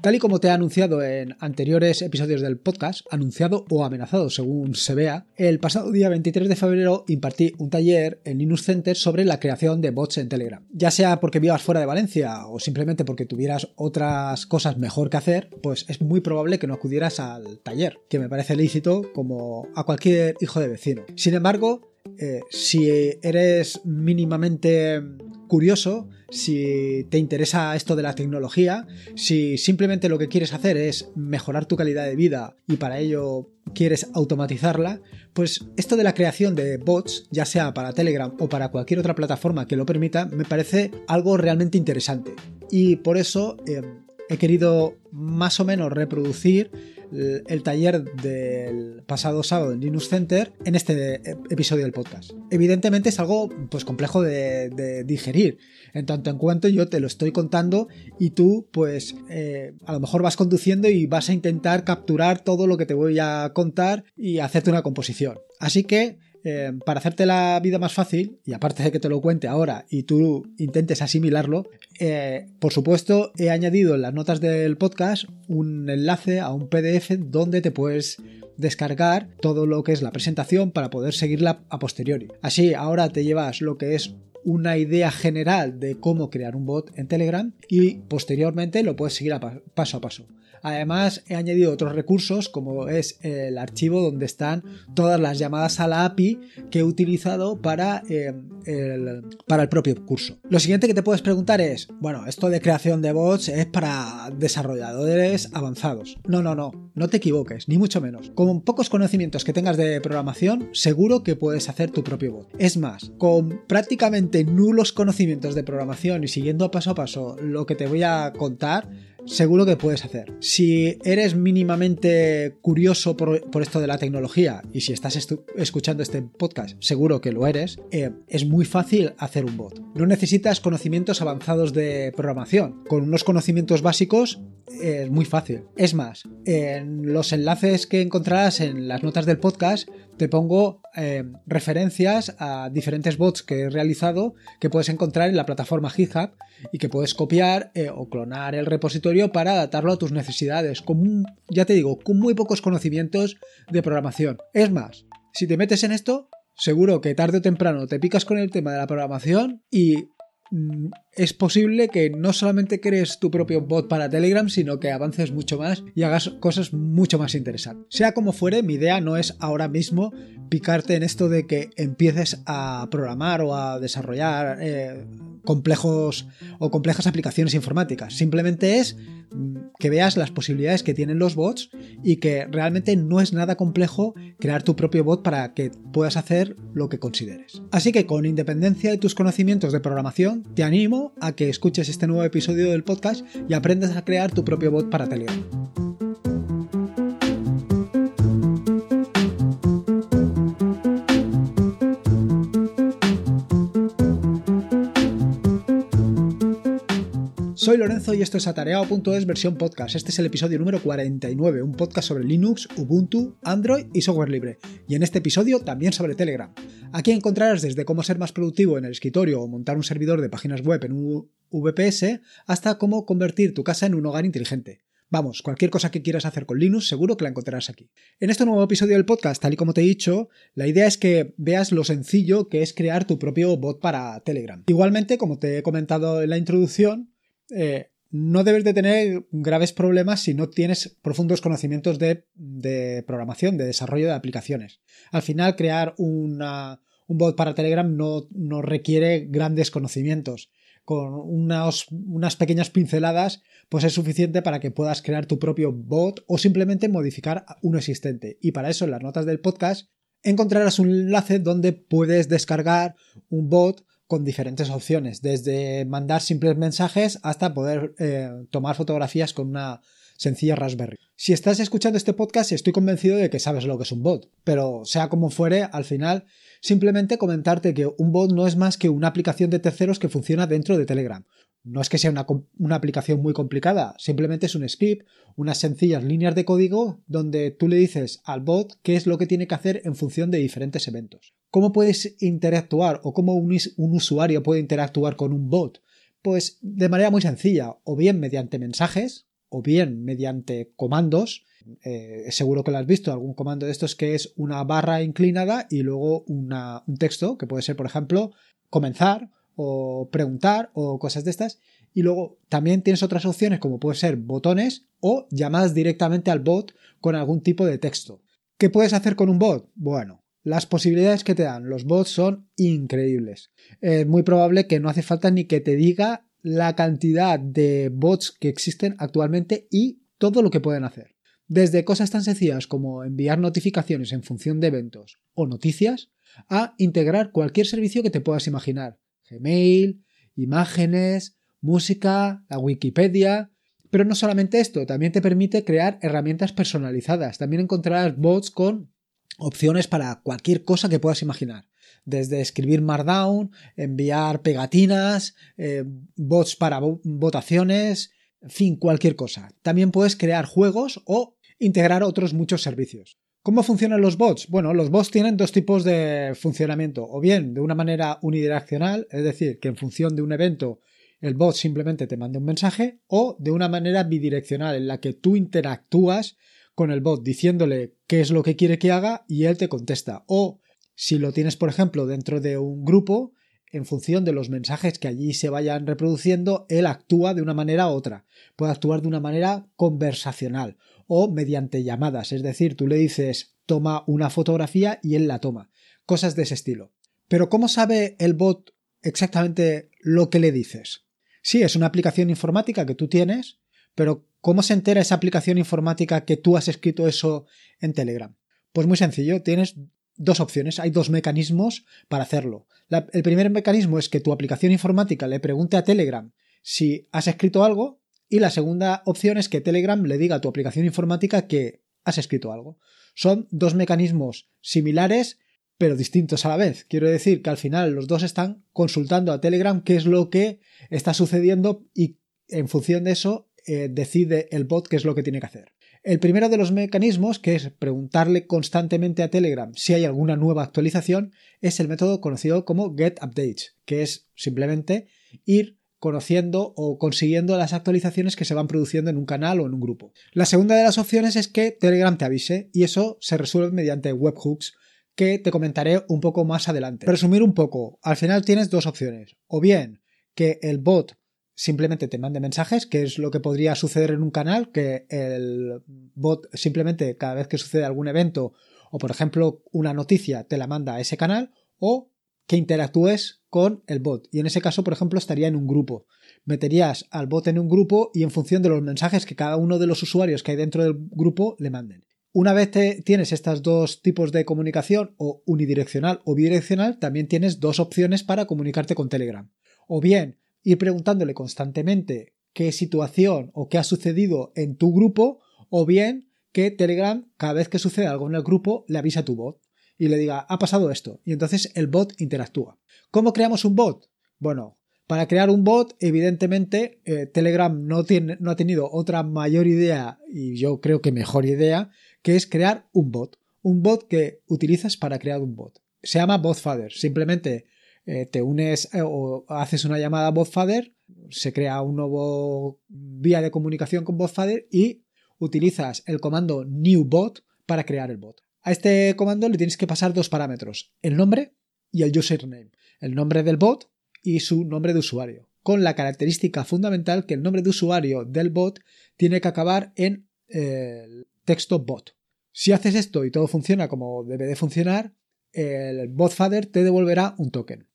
Tal y como te he anunciado en anteriores episodios del podcast, anunciado o amenazado según se vea, el pasado día 23 de febrero impartí un taller en Linux Center sobre la creación de bots en Telegram. Ya sea porque vivas fuera de Valencia o simplemente porque tuvieras otras cosas mejor que hacer, pues es muy probable que no acudieras al taller, que me parece lícito como a cualquier hijo de vecino. Sin embargo, eh, si eres mínimamente curioso, si te interesa esto de la tecnología, si simplemente lo que quieres hacer es mejorar tu calidad de vida y para ello quieres automatizarla, pues esto de la creación de bots, ya sea para Telegram o para cualquier otra plataforma que lo permita, me parece algo realmente interesante. Y por eso eh, he querido más o menos reproducir el taller del pasado sábado en Linux Center en este episodio del podcast. Evidentemente es algo pues complejo de, digerir, en tanto en cuanto yo te lo estoy contando y tú pues eh, a lo mejor vas conduciendo y vas a intentar capturar todo lo que te voy a contar y hacerte una composición. Así que eh, para hacerte la vida más fácil, y aparte de que te lo cuente ahora y tú intentes asimilarlo, eh, por supuesto he añadido en las notas del podcast un enlace a un PDF donde te puedes descargar todo lo que es la presentación para poder seguirla a posteriori. Así ahora te llevas lo que es una idea general de cómo crear un bot en Telegram y posteriormente lo puedes seguir paso a paso. Además, he añadido otros recursos como es el archivo donde están todas las llamadas a la API que he utilizado para, eh, el, para el propio curso. Lo siguiente que te puedes preguntar es, bueno, esto de creación de bots es para desarrolladores avanzados. No, no, no, no te equivoques, ni mucho menos. Con pocos conocimientos que tengas de programación, seguro que puedes hacer tu propio bot. Es más, con prácticamente nulos conocimientos de programación y siguiendo paso a paso lo que te voy a contar, seguro que puedes hacer. Si eres mínimamente curioso por, esto de la tecnología y si estás escuchando este podcast, seguro que lo eres, eh, es muy fácil hacer un bot. No necesitas conocimientos avanzados de programación. Con unos conocimientos básicos eh, es muy fácil. Es más, en los enlaces que encontrarás en las notas del podcast te pongo eh, referencias a diferentes bots que he realizado que puedes encontrar en la plataforma GitHub y que puedes copiar eh, o clonar el repositorio para adaptarlo a tus necesidades. Con, ya te digo, con muy pocos conocimientos de programación. Es más, si te metes en esto, seguro que tarde o temprano te picas con el tema de la programación y Mm, es posible que no solamente crees tu propio bot para Telegram, sino que avances mucho más y hagas cosas mucho más interesantes. Sea como fuere, mi idea no es ahora mismo picarte en esto de que empieces a programar o a desarrollar eh, complejos o complejas aplicaciones informáticas. Simplemente es mm, que veas las posibilidades que tienen los bots y que realmente no es nada complejo crear tu propio bot para que puedas hacer lo que consideres. Así que con independencia de tus conocimientos de programación, te animo a que escuches este nuevo episodio del podcast y aprendas a crear tu propio bot para Telegram. Soy Lorenzo y esto es Atareado.es versión podcast. Este es el episodio número 49, un podcast sobre Linux, Ubuntu, Android y software libre. Y en este episodio también sobre Telegram. Aquí encontrarás desde cómo ser más productivo en el escritorio o montar un servidor de páginas web en un VPS hasta cómo convertir tu casa en un hogar inteligente. Vamos, cualquier cosa que quieras hacer con Linux seguro que la encontrarás aquí. En este nuevo episodio del podcast, tal y como te he dicho, la idea es que veas lo sencillo que es crear tu propio bot para Telegram. Igualmente, como te he comentado en la introducción, eh, no debes de tener graves problemas si no tienes profundos conocimientos de, programación, de desarrollo de aplicaciones. Al final, crear un bot para Telegram no, requiere grandes conocimientos. Con unas pequeñas pinceladas, pues es suficiente para que puedas crear tu propio bot o simplemente modificar uno existente. Y para eso, en las notas del podcast, encontrarás un enlace donde puedes descargar un bot con diferentes opciones, desde mandar simples mensajes hasta poder eh, tomar fotografías con una sencilla Raspberry. Si estás escuchando este podcast, estoy convencido de que sabes lo que es un bot, pero sea como fuere, al final simplemente comentarte que un bot no es más que una aplicación de terceros que funciona dentro de Telegram. No es que sea una, aplicación muy complicada, simplemente es un script, unas sencillas líneas de código donde tú le dices al bot qué es lo que tiene que hacer en función de diferentes eventos. ¿Cómo puedes interactuar o cómo un, usuario puede interactuar con un bot? Pues de manera muy sencilla, o bien mediante mensajes, o bien mediante comandos. Eh, seguro que lo has visto, algún comando de estos que es una barra inclinada y luego un texto, que puede ser, por ejemplo, comenzar o preguntar o cosas de estas. Y luego también tienes otras opciones como puede ser botones o llamadas directamente al bot con algún tipo de texto. ¿Qué puedes hacer con un bot? Bueno, las posibilidades que te dan los bots son increíbles. Es muy probable que no hace falta ni que te diga la cantidad de bots que existen actualmente y todo lo que pueden hacer. Desde cosas tan sencillas como enviar notificaciones en función de eventos o noticias, a integrar cualquier servicio que te puedas imaginar. Gmail, imágenes, música, la Wikipedia. Pero no solamente esto, también te permite crear herramientas personalizadas. También encontrarás bots con opciones para cualquier cosa que puedas imaginar. Desde escribir Markdown, enviar pegatinas, eh, bots para votaciones, en fin, cualquier cosa. También puedes crear juegos o integrar otros muchos servicios. ¿Cómo funcionan los bots? Bueno, los bots tienen dos tipos de funcionamiento, o bien de una manera unidireccional, es decir, que en función de un evento el bot simplemente te manda un mensaje, o de una manera bidireccional, en la que tú interactúas con el bot diciéndole qué es lo que quiere que haga y él te contesta. O si lo tienes, por ejemplo, dentro de un grupo, en función de los mensajes que allí se vayan reproduciendo, él actúa de una manera u otra. Puede actuar de una manera conversacional o mediante llamadas, es decir, tú le dices toma una fotografía y él la toma. Cosas de ese estilo. Pero ¿cómo sabe el bot exactamente lo que le dices? Sí, es una aplicación informática que tú tienes, pero ¿cómo se entera esa aplicación informática que tú has escrito eso en Telegram? Pues muy sencillo, tienes dos opciones, hay dos mecanismos para hacerlo. el primer mecanismo es que tu aplicación informática le pregunte a Telegram si has escrito algo y la segunda opción es que Telegram le diga a tu aplicación informática que has escrito algo. Son dos mecanismos similares pero distintos a la vez. Quiero decir que al final los dos están consultando a Telegram qué es lo que está sucediendo y en función de eso eh, decide el bot qué es lo que tiene que hacer. El primero de los mecanismos, que es preguntarle constantemente a Telegram si hay alguna nueva actualización, es el método conocido como Get Updates, que es simplemente ir conociendo o consiguiendo las actualizaciones que se van produciendo en un canal o en un grupo. La segunda de las opciones es que Telegram te avise y eso se resuelve mediante webhooks que te comentaré un poco más adelante. Resumir un poco, al final tienes dos opciones, o bien que el bot simplemente te mande mensajes, que es lo que podría suceder en un canal, que el bot simplemente cada vez que sucede algún evento o por ejemplo una noticia te la manda a ese canal o que interactúes con el bot. Y en ese caso, por ejemplo, estaría en un grupo. Meterías al bot en un grupo y en función de los mensajes que cada uno de los usuarios que hay dentro del grupo le manden. Una vez te tienes estos dos tipos de comunicación, o unidireccional o bidireccional, también tienes dos opciones para comunicarte con Telegram. O bien ir preguntándole constantemente qué situación o qué ha sucedido en tu grupo, o bien que Telegram, cada vez que sucede algo en el grupo, le avisa a tu bot y le diga, ha pasado esto, y entonces el bot interactúa. ¿Cómo creamos un bot? Bueno, para crear un bot, evidentemente, eh, Telegram no, tiene, no ha tenido otra mayor idea, y yo creo que mejor idea, que es crear un bot. Un bot que utilizas para crear un bot. Se llama BotFather. Simplemente eh, te unes eh, o haces una llamada a BotFather, se crea un nuevo vía de comunicación con BotFather y utilizas el comando newBot para crear el bot. A este comando le tienes que pasar dos parámetros, el nombre y el username, el nombre del bot y su nombre de usuario, con la característica fundamental que el nombre de usuario del bot tiene que acabar en el texto bot. Si haces esto y todo funciona como debe de funcionar, el botfather te devolverá un token.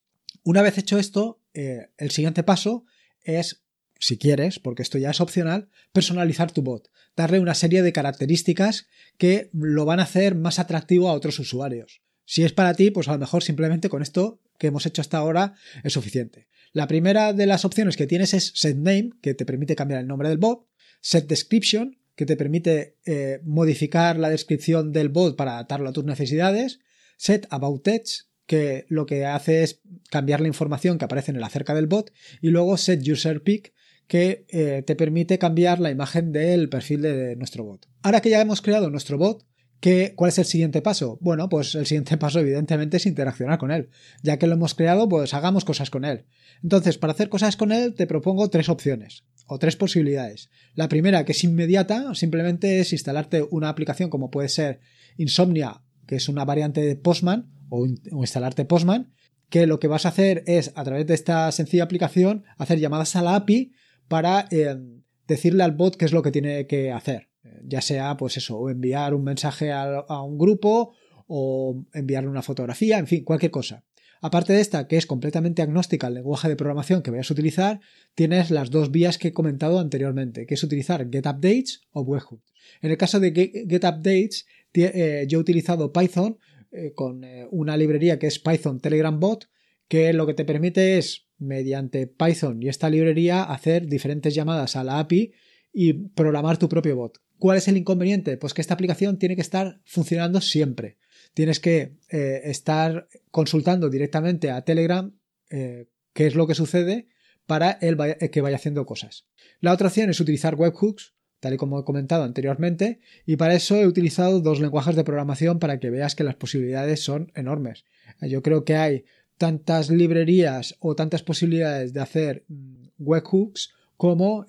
Una vez hecho esto, eh, el siguiente paso es, si quieres, porque esto ya es opcional, personalizar tu bot, darle una serie de características que lo van a hacer más atractivo a otros usuarios. Si es para ti, pues a lo mejor simplemente con esto que hemos hecho hasta ahora es suficiente. La primera de las opciones que tienes es set name, que te permite cambiar el nombre del bot, set description, que te permite eh, modificar la descripción del bot para adaptarlo a tus necesidades, set about text, que lo que hace es cambiar la información que aparece en el acerca del bot y luego set user pick que eh, te permite cambiar la imagen del perfil de nuestro bot. Ahora que ya hemos creado nuestro bot, ¿qué, ¿cuál es el siguiente paso? Bueno, pues el siguiente paso evidentemente es interaccionar con él. Ya que lo hemos creado, pues hagamos cosas con él. Entonces, para hacer cosas con él, te propongo tres opciones. o tres posibilidades. La primera, que es inmediata, simplemente es instalarte una aplicación como puede ser Insomnia, que es una variante de Postman, o, instalarte Postman, que lo que vas a hacer es, a través de esta sencilla aplicación, hacer llamadas a la API para eh, decirle al bot qué es lo que tiene que hacer. Ya sea, pues eso, o enviar un mensaje a un grupo, o enviarle una fotografía, en fin, cualquier cosa. Aparte de esta, que es completamente agnóstica al lenguaje de programación que vayas a utilizar, tienes las dos vías que he comentado anteriormente, que es utilizar getUpdates o webhooks. En el caso de getUpdates, eh, yo he utilizado Python eh, con eh, una librería que es Python Telegram Bot, que lo que te permite es, mediante Python y esta librería, hacer diferentes llamadas a la API y programar tu propio bot. ¿Cuál es el inconveniente? Pues que esta aplicación tiene que estar funcionando siempre tienes que eh, estar consultando directamente a Telegram eh, qué es lo que sucede para eh, que vaya haciendo cosas. La otra opción es utilizar webhooks, tal y como he comentado anteriormente, y para eso he utilizado dos lenguajes de programación para que veas que las posibilidades son enormes. Yo creo que hay tantas librerías o tantas posibilidades de hacer mm, webhooks como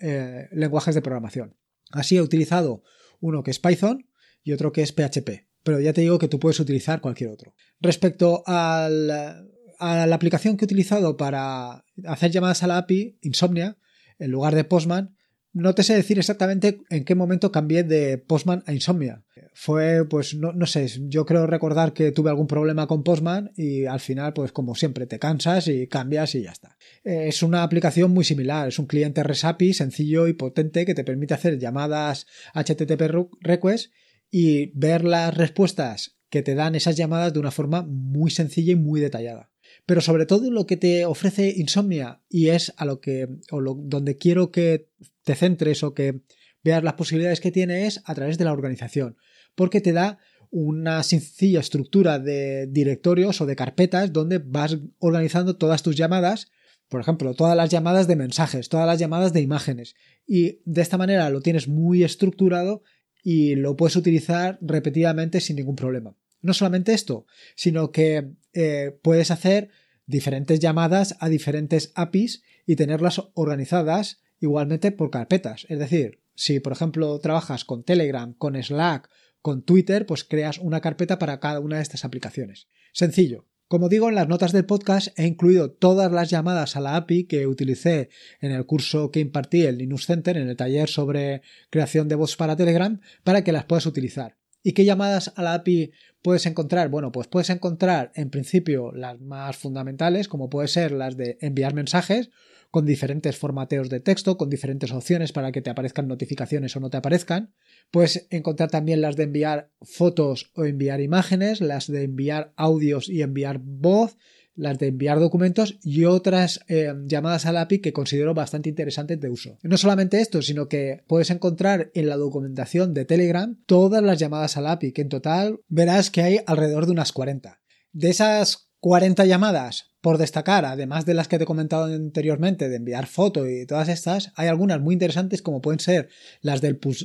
lenguajes de programación. Así he utilizado uno que es Python y otro que es PHP pero ya te digo que tú puedes utilizar cualquier otro. Respecto a la aplicación que he utilizado para hacer llamadas a la API, Insomnia, en lugar de Postman, no te sé decir exactamente en qué momento cambié de Postman a Insomnia. Fue, pues, no, no, sé, yo creo recordar que tuve algún problema con Postman y al final, pues, como siempre, te cansas y cambias y ya está. Es una aplicación muy similar, es un cliente REST API sencillo y potente que te permite hacer llamadas HTTP request y ver las respuestas que te dan esas llamadas de una forma muy sencilla y muy detallada. Pero sobre todo lo que te ofrece Insomnia y es a lo que o donde quiero que te centres o que veas las posibilidades que tiene es a través de la organización, porque te da una sencilla estructura de directorios o de carpetas donde vas organizando todas tus llamadas, por ejemplo, todas las llamadas de mensajes, todas las llamadas de imágenes, y de esta manera lo tienes muy estructurado y lo puedes utilizar repetidamente sin ningún problema. No solamente esto, sino que eh, puedes hacer diferentes llamadas a diferentes APIs y tenerlas organizadas igualmente por carpetas. Es decir, si por ejemplo trabajas con Telegram, con Slack, con Twitter, pues creas una carpeta para cada una de estas aplicaciones. Sencillo. Como digo, en las notas del podcast he incluido todas las llamadas a la API que utilicé en el curso que impartí en Linux Center, en el taller sobre creación de bots para Telegram, para que las puedas utilizar. ¿Y qué llamadas a la API puedes encontrar? Bueno, pues puedes encontrar en principio las más fundamentales, como puede ser las de enviar mensajes, con diferentes formateos de texto, con diferentes opciones para que te aparezcan notificaciones o no te aparezcan. Puedes encontrar también las de enviar fotos o enviar imágenes, las de enviar audios y enviar voz, las de enviar documentos y otras eh, llamadas al API que considero bastante interesantes de uso. No solamente esto, sino que puedes encontrar en la documentación de Telegram todas las llamadas al API, que en total verás que hay alrededor de unas 40. De esas 40 llamadas, por destacar, además de las que te he comentado anteriormente, de enviar foto y todas estas, hay algunas muy interesantes como pueden ser las,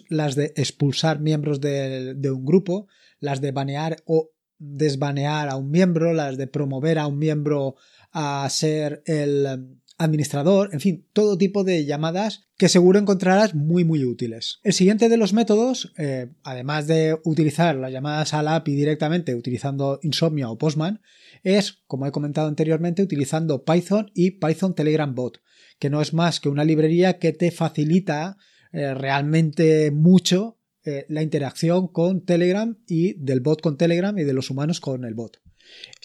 las de expulsar miembros de, de un grupo, las de banear o desbanear a un miembro, las de promover a un miembro a ser el administrador, en fin, todo tipo de llamadas que seguro encontrarás muy muy útiles. El siguiente de los métodos, eh, además de utilizar las llamadas a la API directamente utilizando Insomnia o Postman, es, como he comentado anteriormente, utilizando Python y Python Telegram Bot, que no es más que una librería que te facilita eh, realmente mucho eh, la interacción con Telegram y del bot con Telegram y de los humanos con el bot.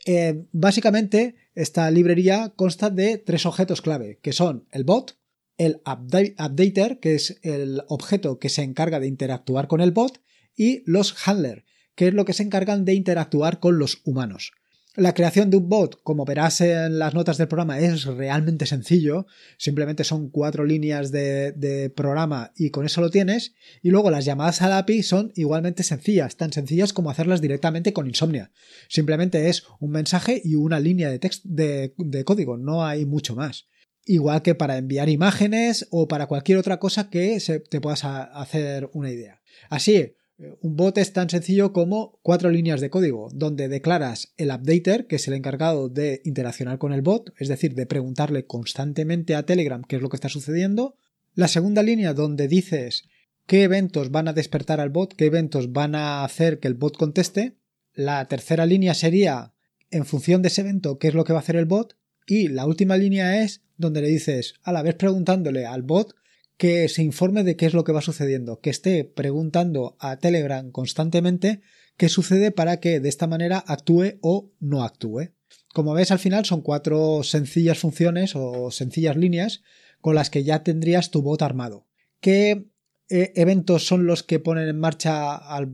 Eh, básicamente, esta librería consta de tres objetos clave, que son el bot, el updater, que es el objeto que se encarga de interactuar con el bot, y los handler, que es lo que se encargan de interactuar con los humanos. La creación de un bot, como verás en las notas del programa, es realmente sencillo. Simplemente son cuatro líneas de, programa y con eso lo tienes. Y luego las llamadas al API son igualmente sencillas, tan sencillas como hacerlas directamente con Insomnia. Simplemente es un mensaje y una línea de, texto, de, código, no hay mucho más. Igual que para enviar imágenes o para cualquier otra cosa que se, te puedas hacer una idea. Así, un bot es tan sencillo como cuatro líneas de código, donde declaras el updater, que es el encargado de interaccionar con el bot, es decir, de preguntarle constantemente a Telegram qué es lo que está sucediendo. La segunda línea donde dices qué eventos van a despertar al bot, qué eventos van a hacer que el bot conteste. La tercera línea sería en función de ese evento qué es lo que va a hacer el bot. Y la última línea es donde le dices a la vez preguntándole al bot que se informe de qué es lo que va sucediendo, que esté preguntando a Telegram constantemente qué sucede para que de esta manera actúe o no actúe. Como ves, al final son cuatro sencillas funciones o sencillas líneas con las que ya tendrías tu bot armado. ¿Qué eh, eventos son los que ponen en marcha al,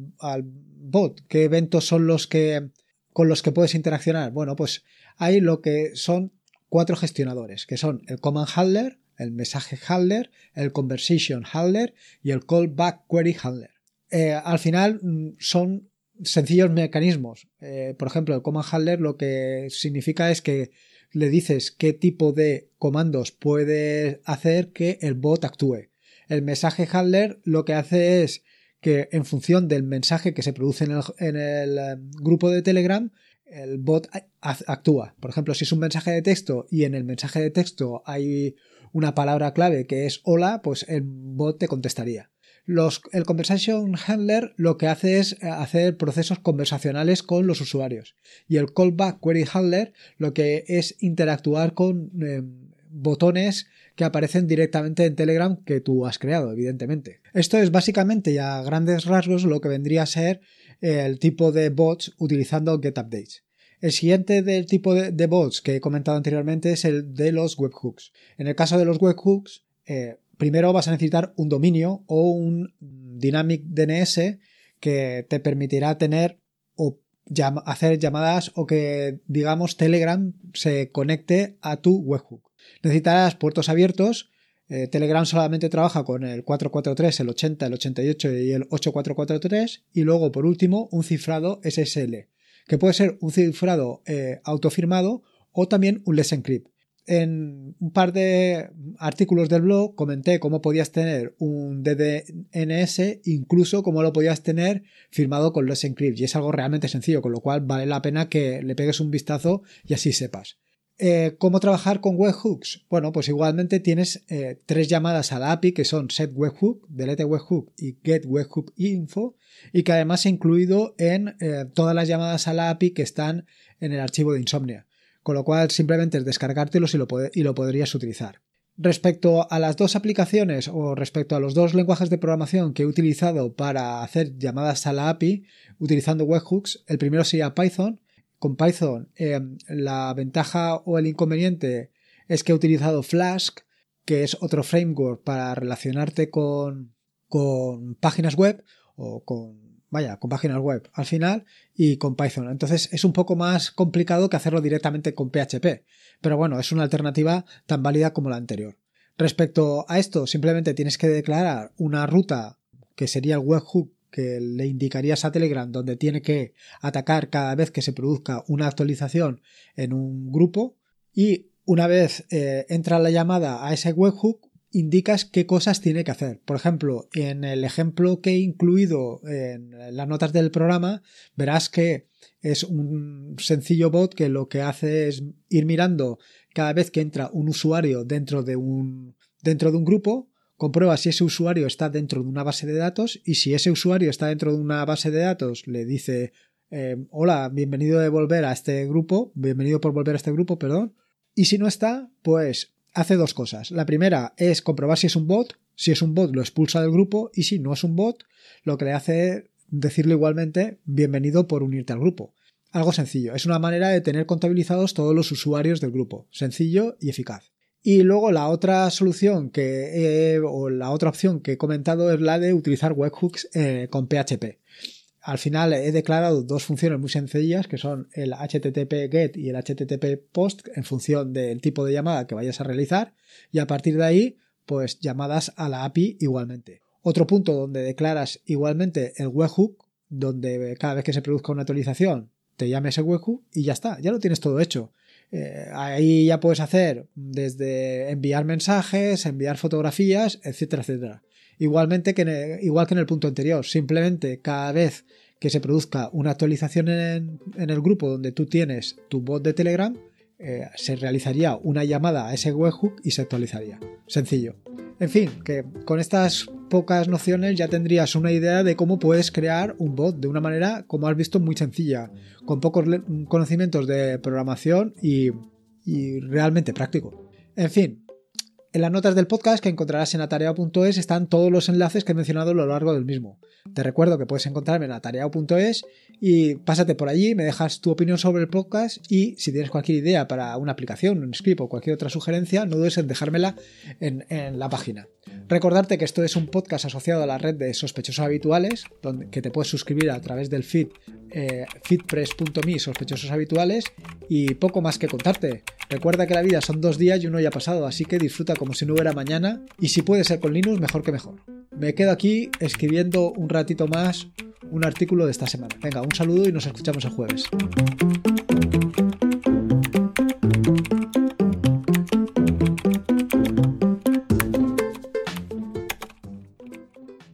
bot? ¿Qué eventos son los que con los que puedes interaccionar? Bueno, pues hay lo que son cuatro gestionadores, que son el command handler, el mensaje handler, el conversation handler y el callback query handler. Eh, al final mm, son sencillos mecanismos. Eh, por ejemplo, el command handler lo que significa es que le dices qué tipo de comandos puede hacer que el bot actúe. El mensaje handler lo que hace es que en función del mensaje que se produce en el, en el eh, grupo de Telegram, el bot actúa. Por ejemplo, si es un mensaje de texto y en el mensaje de texto hay una palabra clave que es hola, pues el bot te contestaría. Los, el Conversation Handler lo que hace es eh, hacer procesos conversacionales con los usuarios. Y el Callback Query Handler lo que es interactuar con eh, botones que aparecen directamente en Telegram que tú has creado, evidentemente. Esto es básicamente y a grandes rasgos lo que vendría a ser el tipo de bots utilizando GetUpdates. El siguiente del tipo de, bots que he comentado anteriormente es el de los webhooks. En el caso de los webhooks, eh, primero vas a necesitar un dominio o un Dynamic DNS que te permitirá tener o hacer llamadas o que, digamos, Telegram se conecte a tu webhook. Necesitarás puertos abiertos. Eh, Telegram solamente trabaja con el 443, el 80, el 88 y el 8443. Y luego, por último, un cifrado SSL, que puede ser un cifrado eh, autofirmado o también un Let's Encrypt en un par de artículos del blog comenté cómo podías tener un DDNS, incluso cómo lo podías tener firmado con Let's Encrypt. Y es algo realmente sencillo, con lo cual vale la pena que le pegues un vistazo y así sepas. Eh, ¿Cómo trabajar con webhooks? Bueno, pues igualmente tienes eh, tres llamadas a la API que son set webhook, delete webhook y get webhook info y que además he incluido en eh, todas las llamadas a la API que están en el archivo de Insomnia con lo cual simplemente es descargártelos y lo, y lo podrías utilizar. Respecto a las dos aplicaciones o respecto a los dos lenguajes de programación que he utilizado para hacer llamadas a la API utilizando webhooks, el primero sería Python. Con Python em, la ventaja o el inconveniente es que he utilizado Flask, que es otro framework para relacionarte con, con páginas web o con vaya, con páginas web al final y con Python. Entonces es un poco más complicado que hacerlo directamente con PHP. Pero bueno, es una alternativa tan válida como la anterior. Respecto a esto, simplemente tienes que declarar una ruta que sería el webhook que le indicarías a Telegram donde tiene que atacar cada vez que se produzca una actualización en un grupo y una vez eh, entra la llamada a ese webhook indicas qué cosas tiene que hacer. Por ejemplo, en el ejemplo que he incluido en las notas del programa, verás que es un sencillo bot que lo que hace es ir mirando cada vez que entra un usuario dentro de un, dentro de un grupo, comprueba si ese usuario está dentro de una base de datos y si ese usuario está dentro de una base de datos le dice eh, hola, bienvenido de volver a este grupo, bienvenido por volver a este grupo, perdón. Y si no está, pues hace dos cosas. La primera es comprobar si es un bot. Si es un bot, lo expulsa del grupo. Y si no es un bot, lo que le hace es decirle igualmente bienvenido por unirte al grupo. Algo sencillo. Es una manera de tener contabilizados todos los usuarios del grupo. Sencillo y eficaz. Y luego la otra solución que o la otra opción que he comentado es la de utilizar webhooks eh, con PHP al final he declarado dos funciones muy sencillas que son el HTTP GET y el HTTP POST en función del tipo de llamada que vayas a realizar y a partir de ahí pues llamadas a la API igualmente. Otro punto donde declaras igualmente el webhook donde cada vez que se produzca una actualización te llame ese webhook y ya está, ya lo tienes todo hecho. Eh, ahí ya puedes hacer desde enviar mensajes, enviar fotografías, etcétera, etcétera. Igualmente que igual que en el punto anterior, simplemente cada vez que se produzca una actualización en, el grupo donde tú tienes tu bot de Telegram, eh, se realizaría una llamada a ese webhook y se actualizaría. Sencillo. En fin, que con estas pocas nociones ya tendrías una idea de cómo puedes crear un bot de una manera, como has visto, muy sencilla, con pocos conocimientos de programación y, y realmente práctico. En fin, en las notas del podcast que encontrarás en atareado.es están todos los enlaces que he mencionado a lo largo del mismo. Te recuerdo que puedes encontrarme en atareado.es y pásate por allí, me dejas tu opinión sobre el podcast y si tienes cualquier idea para una aplicación, un script o cualquier otra sugerencia, no dudes en dejármela en, la página. Recordarte que esto es un podcast asociado a la red de sospechosos habituales, donde, que te puedes suscribir a través del feed eh, feedpress.me sospechosos habituales y poco más que contarte. Recuerda que la vida son dos días y uno ya ha pasado, así que disfruta como si no hubiera mañana y si puede ser con Linux, mejor que mejor. Me quedo aquí escribiendo un ratito más un artículo de esta semana. Venga, un saludo y nos escuchamos el jueves.